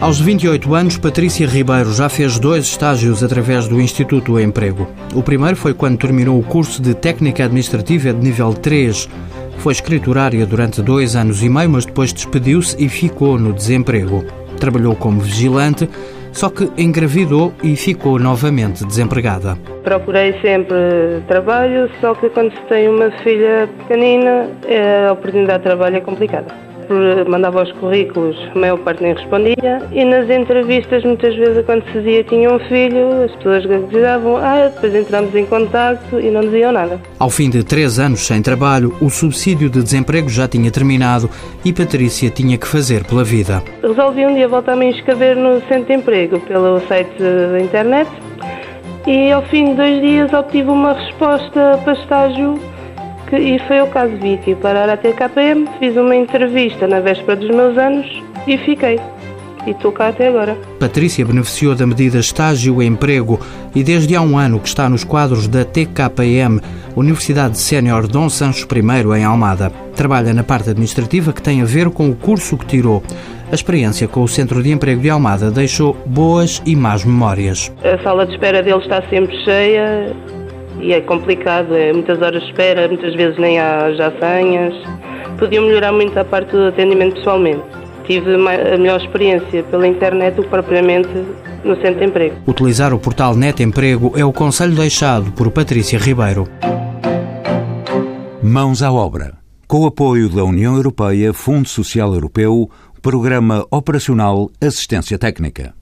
Aos 28 anos, Patrícia Ribeiro já fez dois estágios através do Instituto Emprego. O primeiro foi quando terminou o curso de Técnica Administrativa de nível 3. Foi escriturária durante dois anos e meio, mas depois despediu-se e ficou no desemprego. Trabalhou como vigilante, só que engravidou e ficou novamente desempregada. Procurei sempre trabalho, só que quando se tem uma filha pequenina, a oportunidade de trabalho é complicada mandava os currículos, a maior parte nem respondia, e nas entrevistas, muitas vezes, quando se dizia que tinha um filho, as pessoas diziam, ah, depois entramos em contato e não diziam nada. Ao fim de três anos sem trabalho, o subsídio de desemprego já tinha terminado e Patrícia tinha que fazer pela vida. Resolvi um dia voltar a me inscrever no centro de emprego pelo site da internet e ao fim de dois dias obtive uma resposta para estágio que, e foi o caso de vir parar até KPM, fiz uma entrevista na véspera dos meus anos e fiquei. E estou cá até agora. Patrícia beneficiou da medida Estágio e Emprego e desde há um ano que está nos quadros da TKPM, Universidade Sénior Dom Sancho I, em Almada. Trabalha na parte administrativa que tem a ver com o curso que tirou. A experiência com o Centro de Emprego de Almada deixou boas e más memórias. A sala de espera dele está sempre cheia, e é complicado, é muitas horas de espera, muitas vezes nem há já senhas. Podiam melhorar muito a parte do atendimento pessoalmente. Tive a melhor experiência pela internet do que propriamente no centro de emprego. Utilizar o portal Net Emprego é o conselho deixado por Patrícia Ribeiro. Mãos à obra. Com o apoio da União Europeia, Fundo Social Europeu, Programa Operacional Assistência Técnica.